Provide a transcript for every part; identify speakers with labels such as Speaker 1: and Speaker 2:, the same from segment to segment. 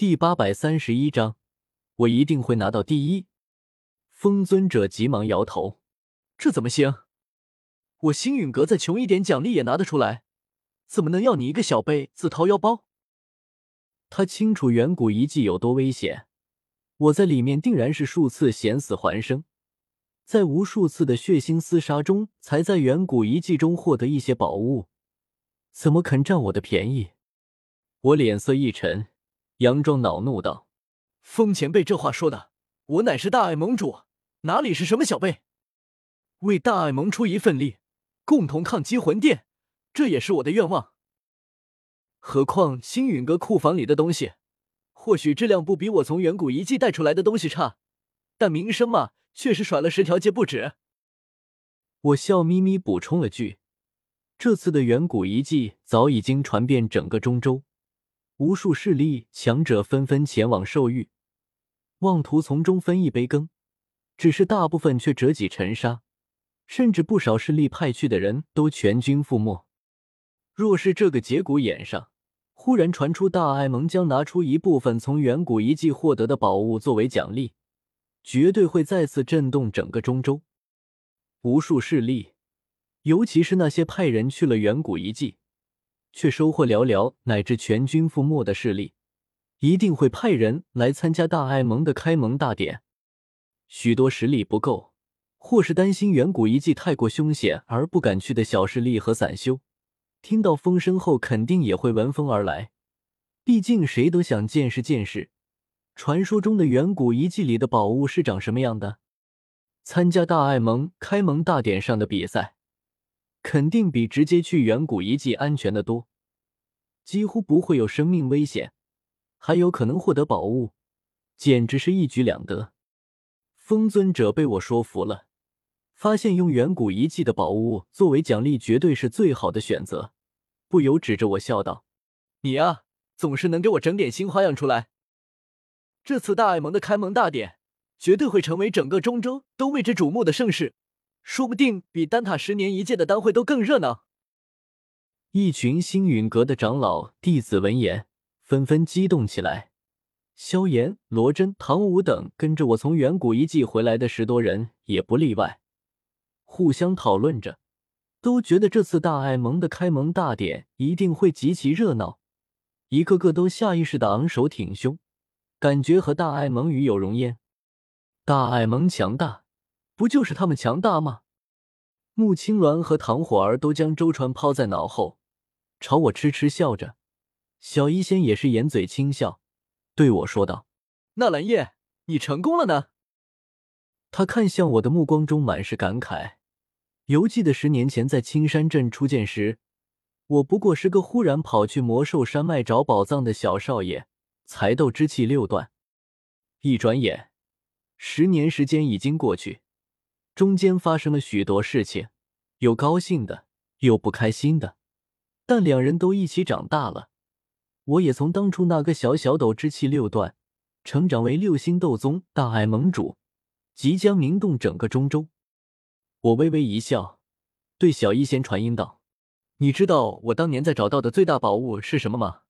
Speaker 1: 第八百三十一章，我一定会拿到第一。风尊者急忙摇头：“这怎么行？我星陨阁再穷一点，奖励也拿得出来，怎么能要你一个小辈自掏腰包？”他清楚远古遗迹有多危险，我在里面定然是数次险死还生，在无数次的血腥厮杀中，才在远古遗迹中获得一些宝物，怎么肯占我的便宜？我脸色一沉，佯装恼怒道：“风前辈这话说的，我乃是大爱盟主。”哪里是什么小辈？为大爱盟出一份力，共同抗击魂殿，这也是我的愿望。何况星陨阁库房里的东西，或许质量不比我从远古遗迹带出来的东西差，但名声嘛，却是甩了十条街不止。我笑眯眯补充了句：“这次的远古遗迹早已经传遍整个中州，无数势力强者纷纷前往兽域，妄图从中分一杯羹。”只是大部分却折戟沉沙，甚至不少势力派去的人都全军覆没。若是这个节骨眼上忽然传出大爱盟将拿出一部分从远古遗迹获得的宝物作为奖励，绝对会再次震动整个中州。无数势力，尤其是那些派人去了远古遗迹却收获寥寥乃至全军覆没的势力，一定会派人来参加大爱盟的开盟大典。许多实力不够，或是担心远古遗迹太过凶险而不敢去的小势力和散修，听到风声后肯定也会闻风而来。毕竟谁都想见识见识，传说中的远古遗迹里的宝物是长什么样的。参加大爱盟开盟大典上的比赛，肯定比直接去远古遗迹安全的多，几乎不会有生命危险，还有可能获得宝物，简直是一举两得。风尊者被我说服了，发现用远古遗迹的宝物作为奖励绝对是最好的选择，不由指着我笑道：“你呀，总是能给我整点新花样出来。这次大爱盟的开盟大典绝对会成为整个中州都为之瞩目的盛事，说不定比丹塔十年一届的丹会都更热闹。”一群星陨阁的长老弟子闻言，纷纷激动起来。萧炎、罗真、唐舞等跟着我从远古遗迹回来的十多人也不例外，互相讨论着，都觉得这次大爱盟的开盟大典一定会极其热闹，一个个都下意识的昂首挺胸，感觉和大爱盟与有荣焉。大爱盟强大，不就是他们强大吗？穆青鸾和唐火儿都将周传抛在脑后，朝我痴痴笑着，小医仙也是掩嘴轻笑。对我说道：“纳兰叶，你成功了呢。”他看向我的目光中满是感慨。犹记得十年前在青山镇初见时，我不过是个忽然跑去魔兽山脉找宝藏的小少爷，才斗之气六段。一转眼，十年时间已经过去，中间发生了许多事情，有高兴的，有不开心的，但两人都一起长大了。我也从当初那个小小斗之气六段，成长为六星斗宗大爱盟主，即将名动整个中州。我微微一笑，对小医仙传音道：“你知道我当年在找到的最大宝物是什么吗？”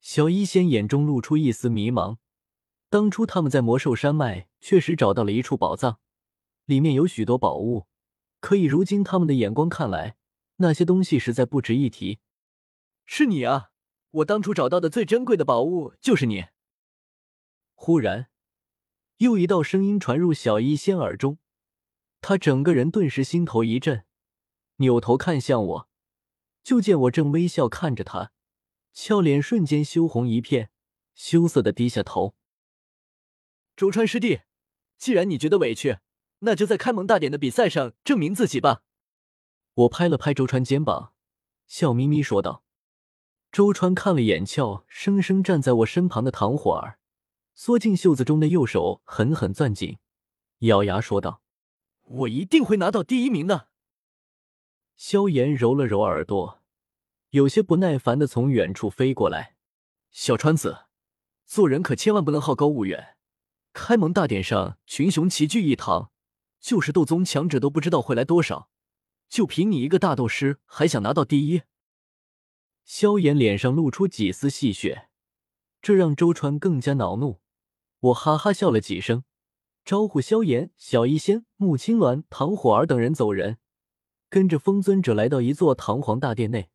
Speaker 1: 小医仙眼中露出一丝迷茫。当初他们在魔兽山脉确实找到了一处宝藏，里面有许多宝物，可以如今他们的眼光看来，那些东西实在不值一提。是你啊！我当初找到的最珍贵的宝物就是你。忽然，又一道声音传入小医仙耳中，他整个人顿时心头一震，扭头看向我，就见我正微笑看着他，俏脸瞬间羞红一片，羞涩的低下头。周川师弟，既然你觉得委屈，那就在开蒙大典的比赛上证明自己吧。我拍了拍周川肩膀，笑眯眯说道。周川看了眼俏生生站在我身旁的唐火儿，缩进袖子中的右手狠狠攥紧，咬牙说道：“我一定会拿到第一名的。”萧炎揉了揉耳朵，有些不耐烦的从远处飞过来：“小川子，做人可千万不能好高骛远。开蒙大典上群雄齐聚一堂，就是斗宗强者都不知道会来多少，就凭你一个大斗师，还想拿到第一？”萧炎脸上露出几丝戏谑，这让周川更加恼怒。我哈哈笑了几声，招呼萧炎、小医仙、穆青鸾、唐火儿等人走人，跟着风尊者来到一座堂皇大殿内。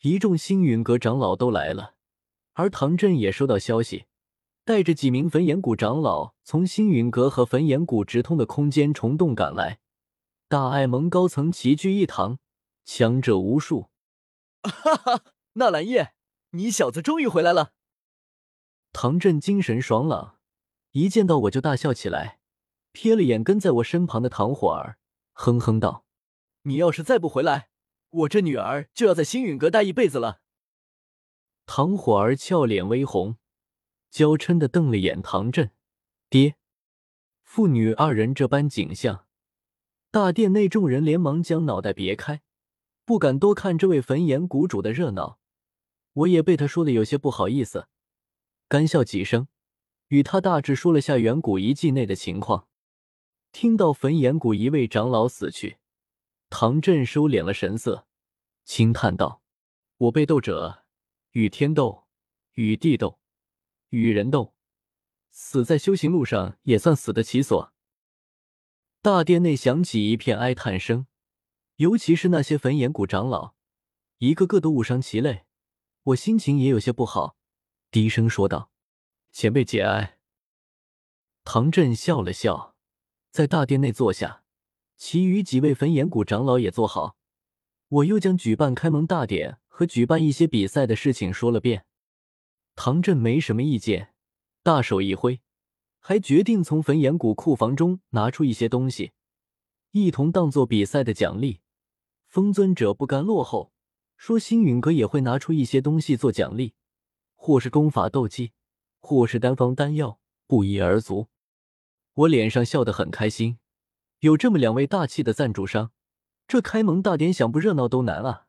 Speaker 1: 一众星陨阁长老都来了，而唐振也收到消息，带着几名焚炎谷长老从星陨阁和焚炎谷直通的空间虫洞赶来。大爱盟高层齐聚一堂，强者无数。
Speaker 2: 哈哈，纳兰叶，你小子终于回来了！
Speaker 1: 唐振精神爽朗，一见到我就大笑起来，瞥了眼跟在我身旁的唐火儿，哼哼道：“
Speaker 2: 你要是再不回来，我这女儿就要在星陨阁待一辈子了。”
Speaker 1: 唐火儿俏脸微红，娇嗔的瞪了眼唐振：“爹！”父女二人这般景象，大殿内众人连忙将脑袋别开，不敢多看这位焚炎谷主的热闹。我也被他说的有些不好意思。干笑几声，与他大致说了下远古遗迹内的情况。听到焚炎谷一位长老死去，唐振收敛了神色，轻叹道：“我被斗者与天斗，与地斗，与人斗，死在修行路上也算死得其所。”大殿内响起一片哀叹声，尤其是那些焚炎谷长老，一个个都误伤其类。我心情也有些不好。低声说道：“前辈节哀。”唐振笑了笑，在大殿内坐下，其余几位焚炎谷长老也坐好。我又将举办开门大典和举办一些比赛的事情说了遍。唐振没什么意见，大手一挥，还决定从焚炎谷库房中拿出一些东西，一同当做比赛的奖励。风尊者不甘落后，说星陨阁也会拿出一些东西做奖励。或是功法斗技，或是丹方丹药，不一而足。我脸上笑得很开心，有这么两位大气的赞助商，这开盟大典想不热闹都难啊！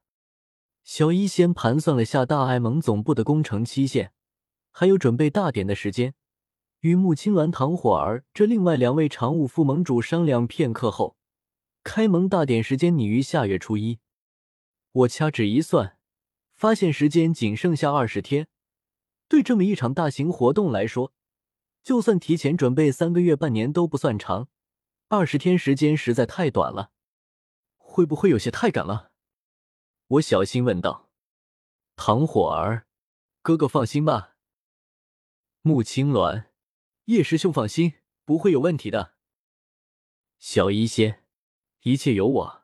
Speaker 1: 小一先盘算了下大爱盟总部的工程期限，还有准备大典的时间，与穆青鸾、唐火儿这另外两位常务副盟主商量片刻后，开盟大典时间拟于下月初一。我掐指一算，发现时间仅剩下二十天。对这么一场大型活动来说，就算提前准备三个月、半年都不算长，二十天时间实在太短了，会不会有些太赶了？我小心问道。唐火儿，哥哥放心吧。穆青鸾，叶师兄放心，不会有问题的。小医仙，一切有我。